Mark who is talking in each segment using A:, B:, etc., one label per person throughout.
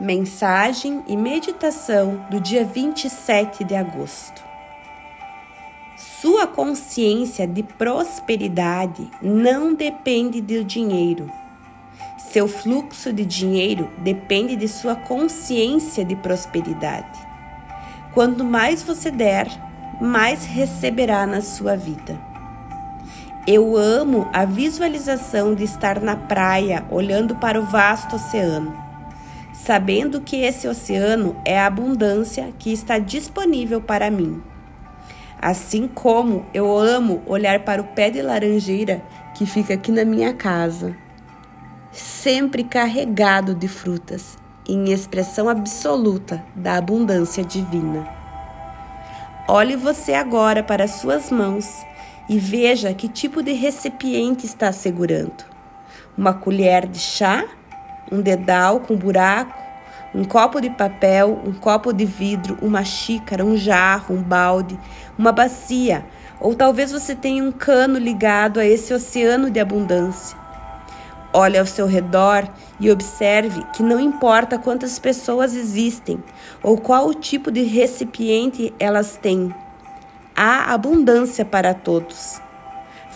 A: Mensagem e meditação do dia 27 de agosto. Sua consciência de prosperidade não depende do dinheiro. Seu fluxo de dinheiro depende de sua consciência de prosperidade. Quanto mais você der, mais receberá na sua vida. Eu amo a visualização de estar na praia olhando para o vasto oceano sabendo que esse oceano é a abundância que está disponível para mim. Assim como eu amo olhar para o pé de laranjeira que fica aqui na minha casa, sempre carregado de frutas, em expressão absoluta da abundância divina. Olhe você agora para suas mãos e veja que tipo de recipiente está segurando. Uma colher de chá um dedal com buraco, um copo de papel, um copo de vidro, uma xícara, um jarro, um balde, uma bacia, ou talvez você tenha um cano ligado a esse oceano de abundância. Olhe ao seu redor e observe que não importa quantas pessoas existem ou qual o tipo de recipiente elas têm, há abundância para todos.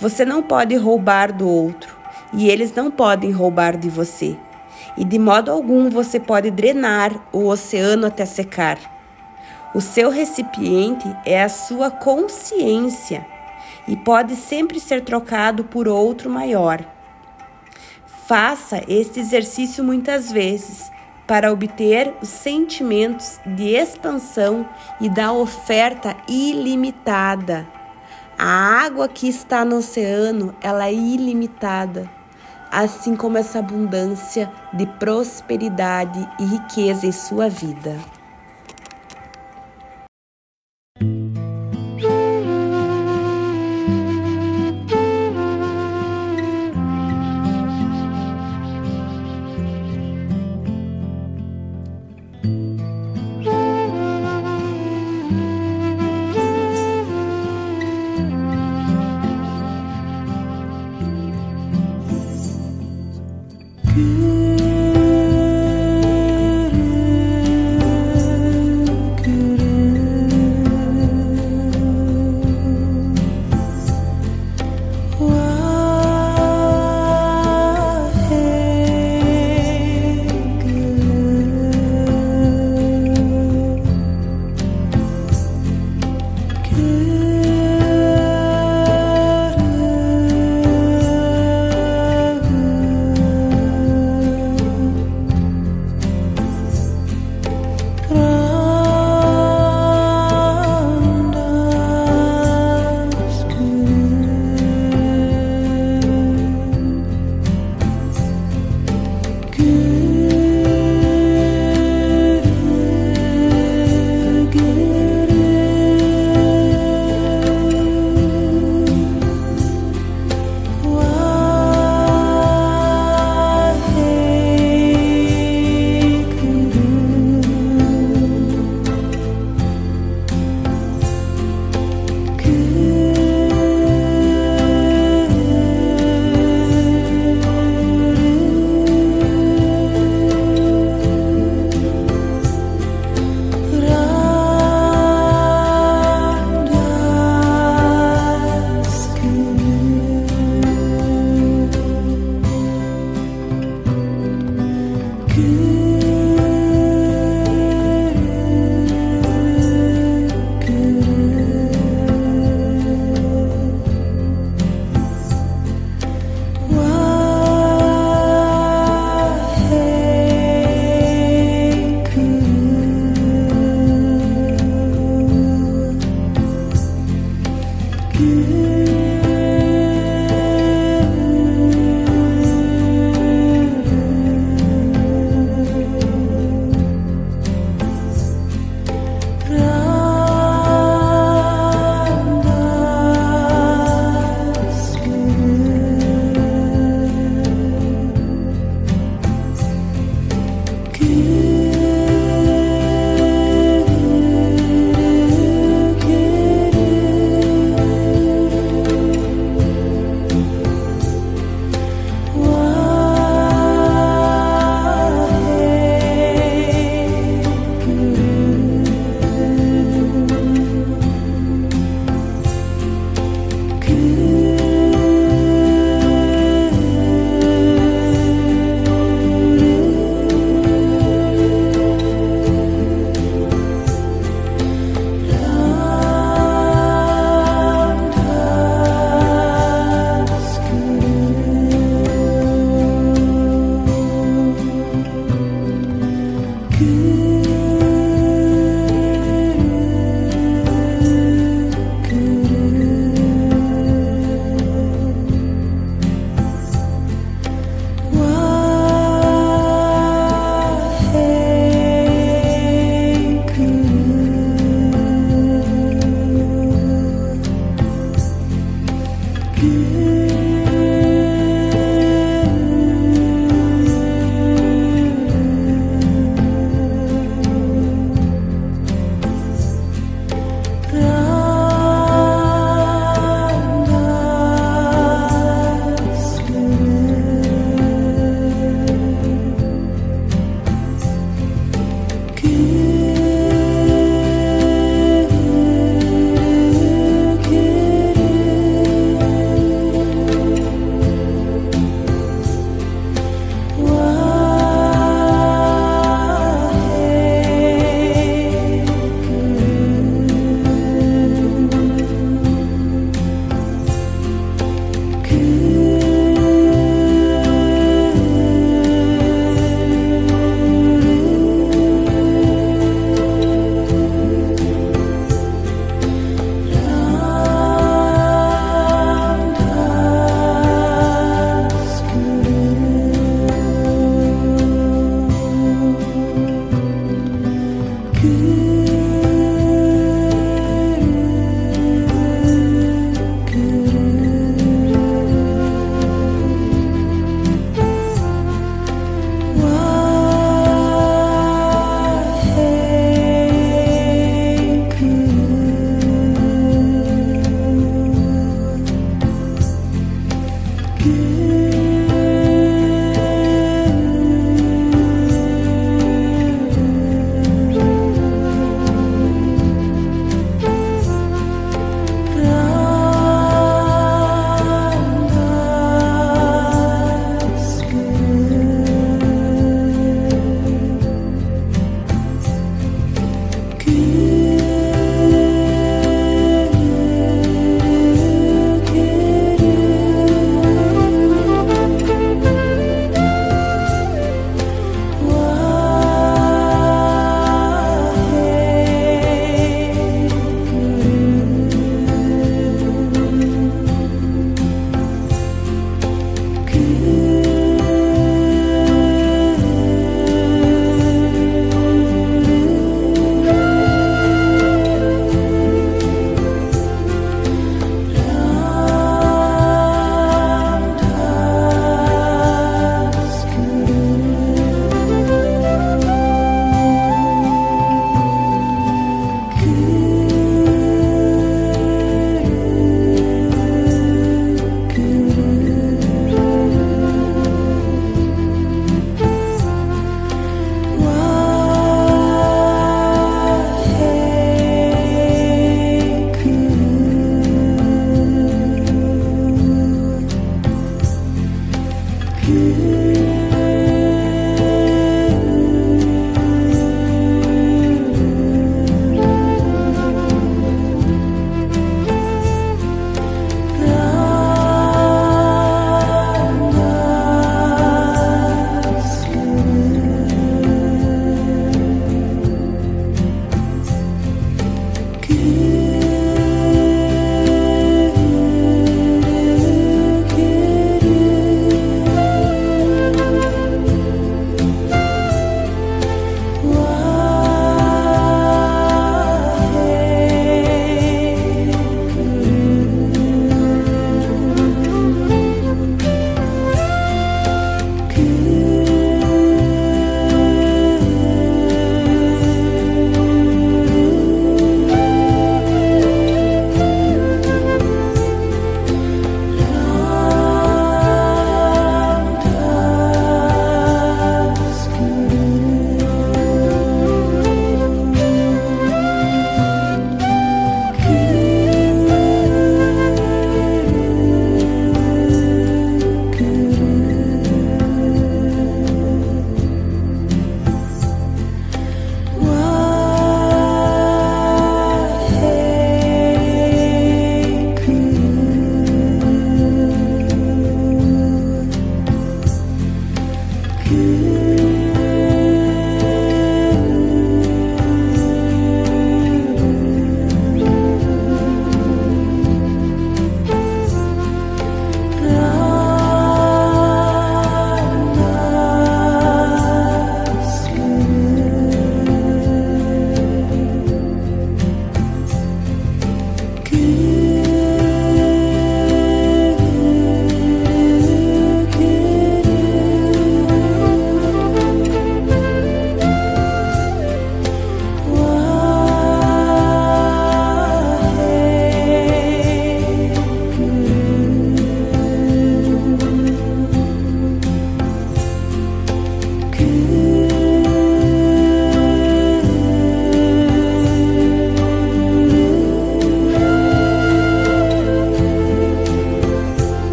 A: Você não pode roubar do outro e eles não podem roubar de você e de modo algum você pode drenar o oceano até secar. O seu recipiente é a sua consciência e pode sempre ser trocado por outro maior. Faça este exercício muitas vezes para obter os sentimentos de expansão e da oferta ilimitada. A água que está no oceano, ela é ilimitada assim como essa abundância de prosperidade e riqueza em sua vida.
B: You.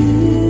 B: you.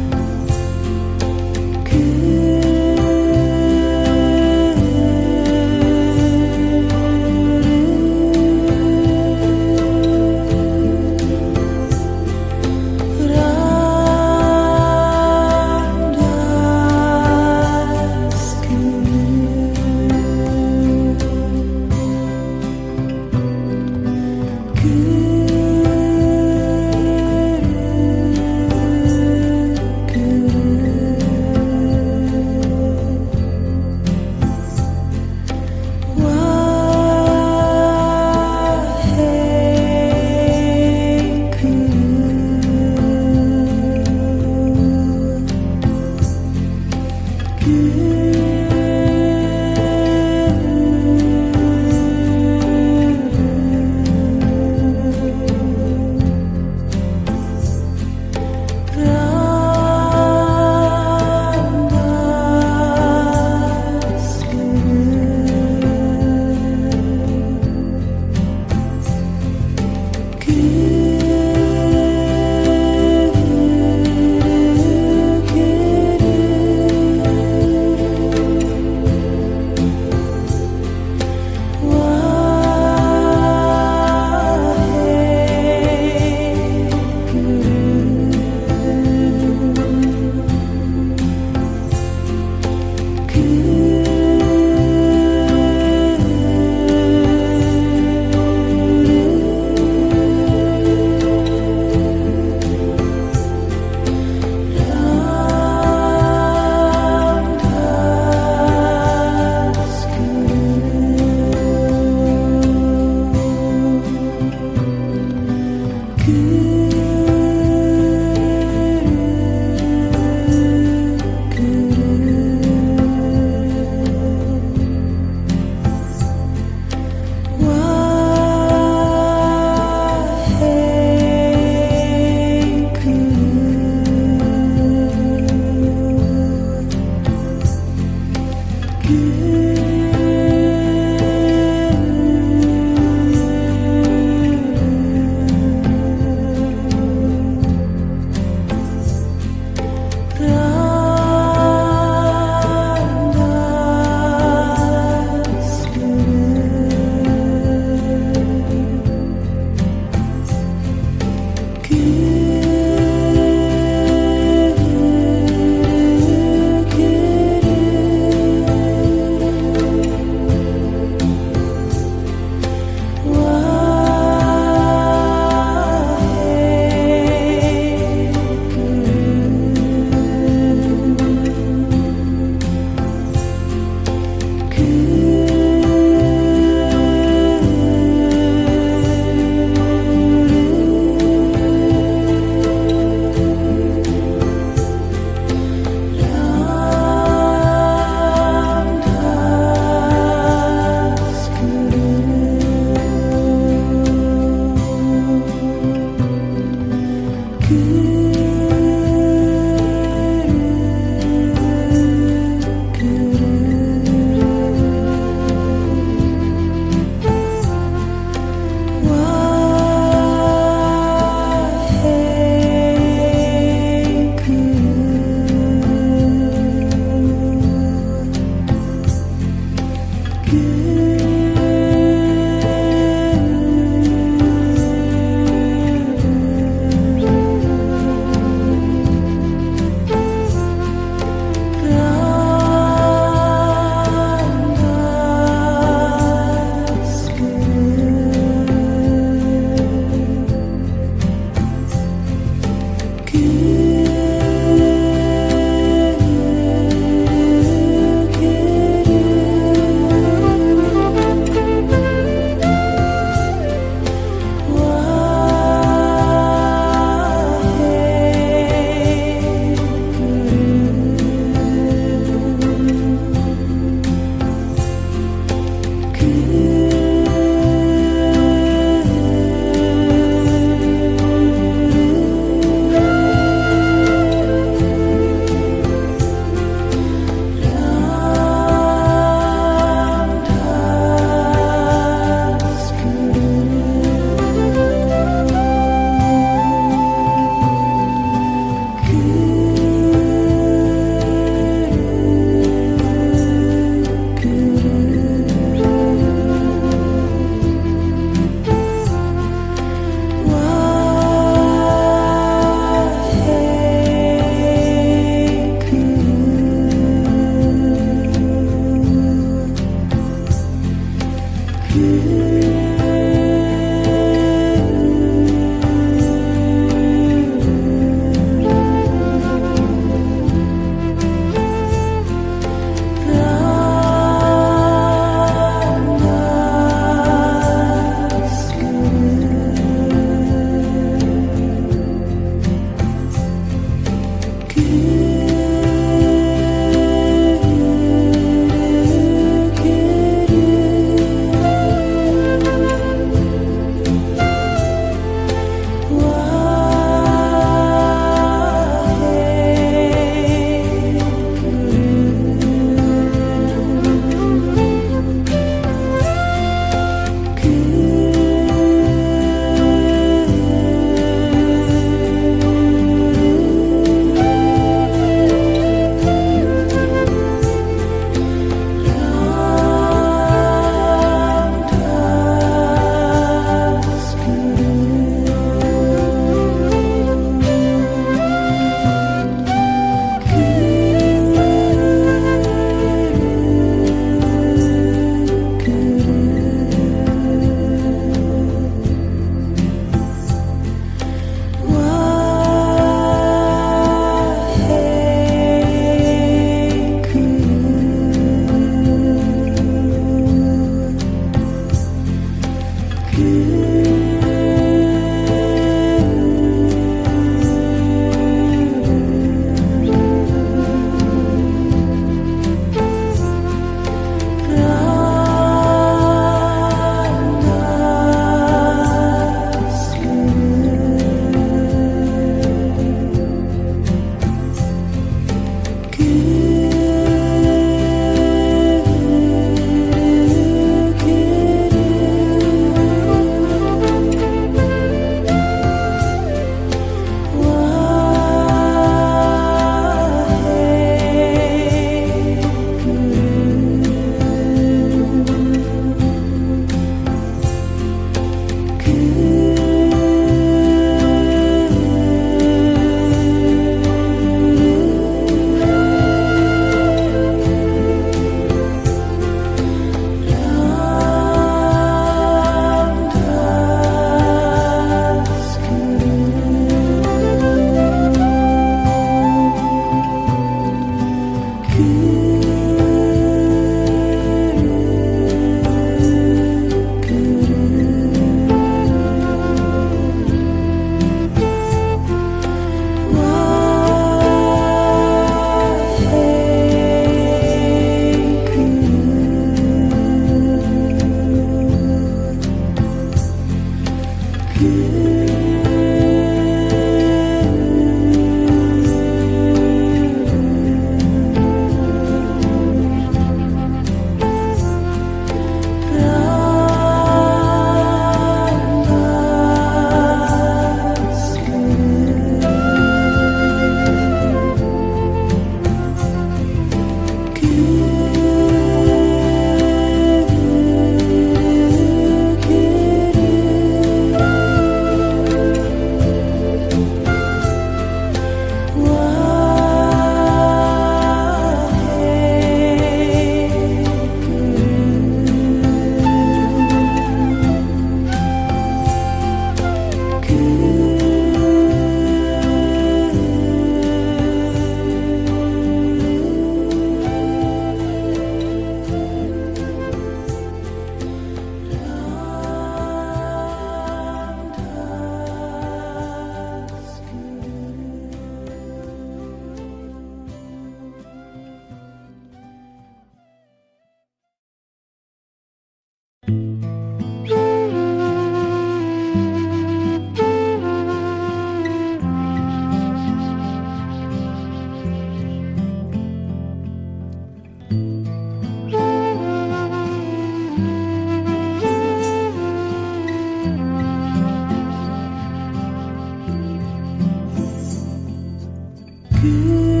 B: good.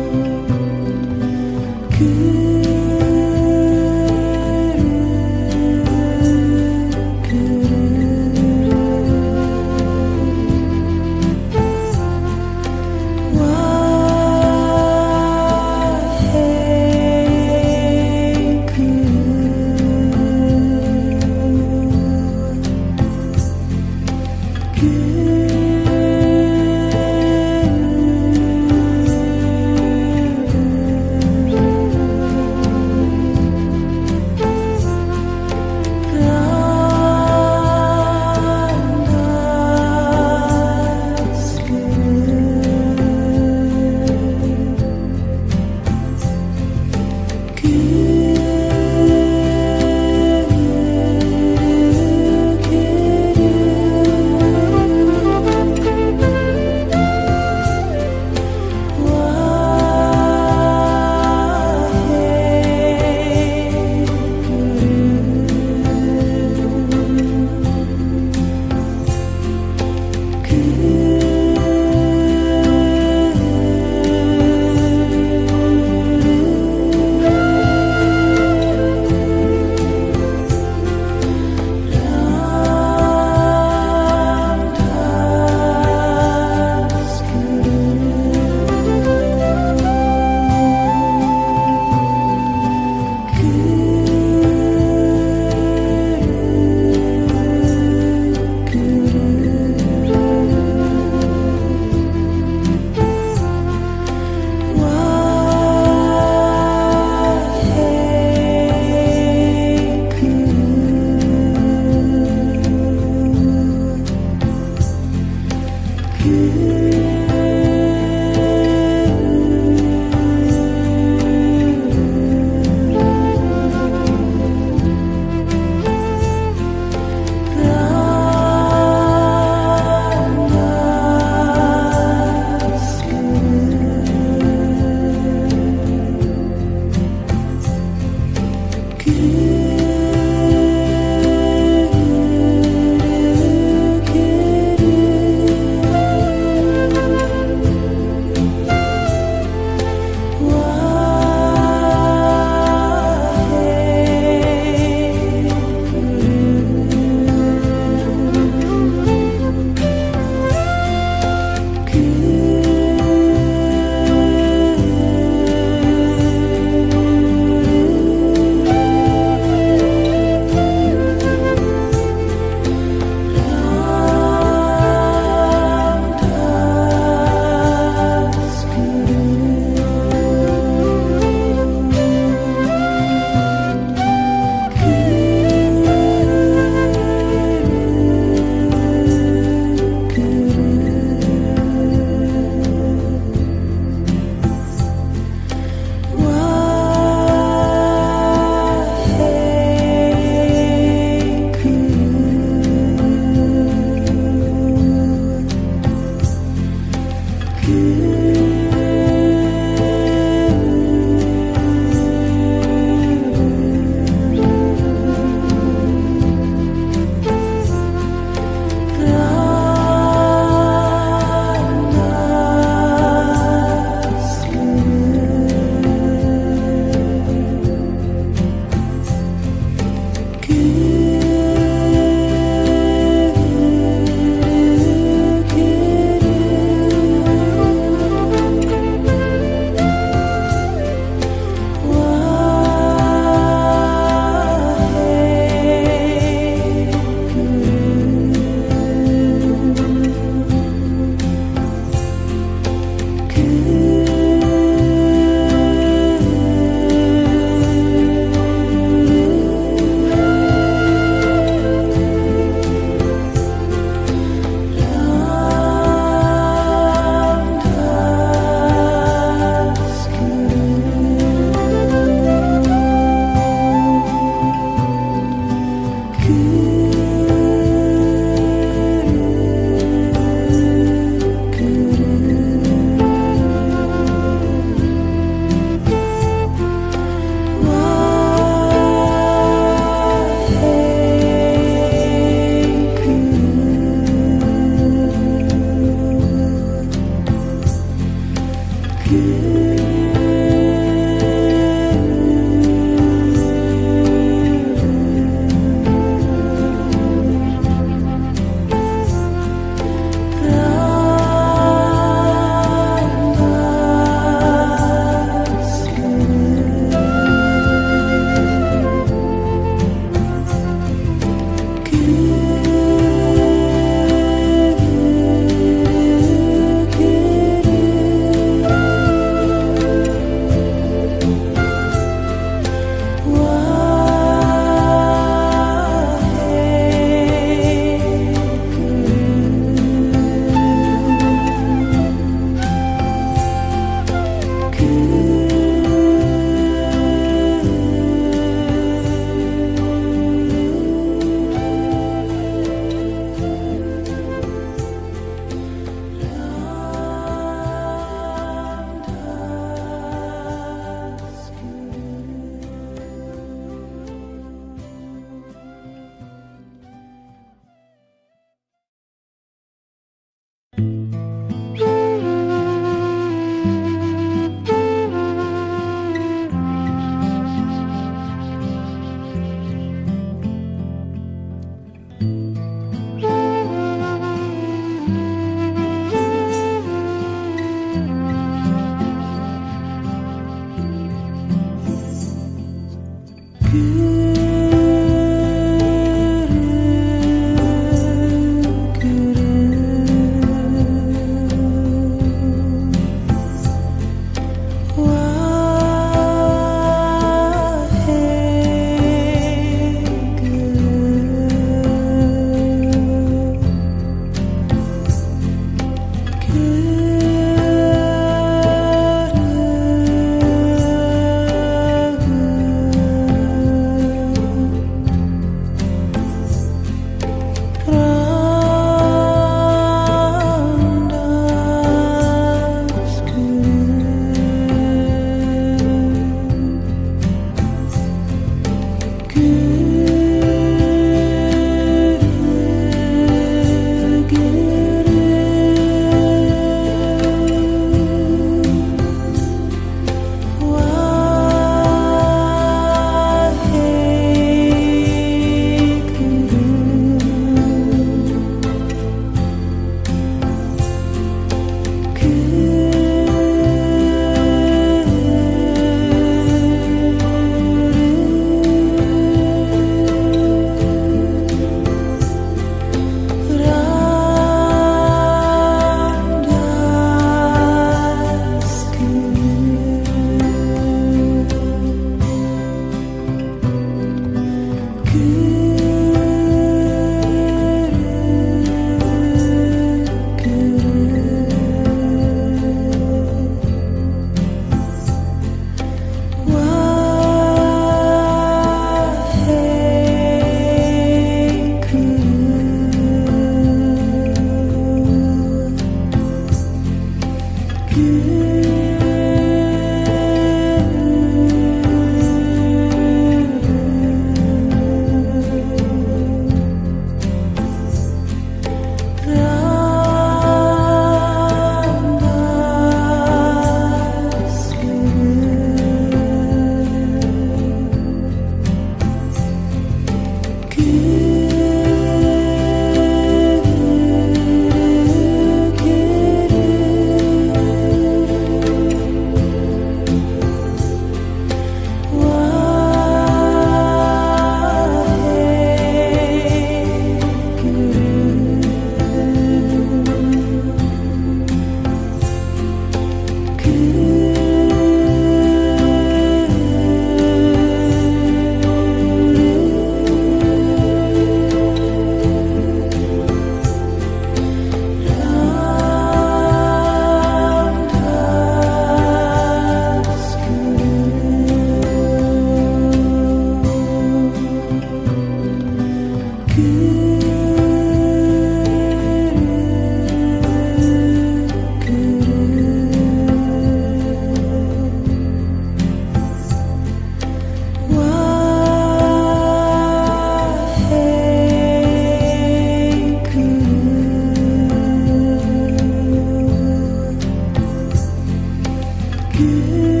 B: 月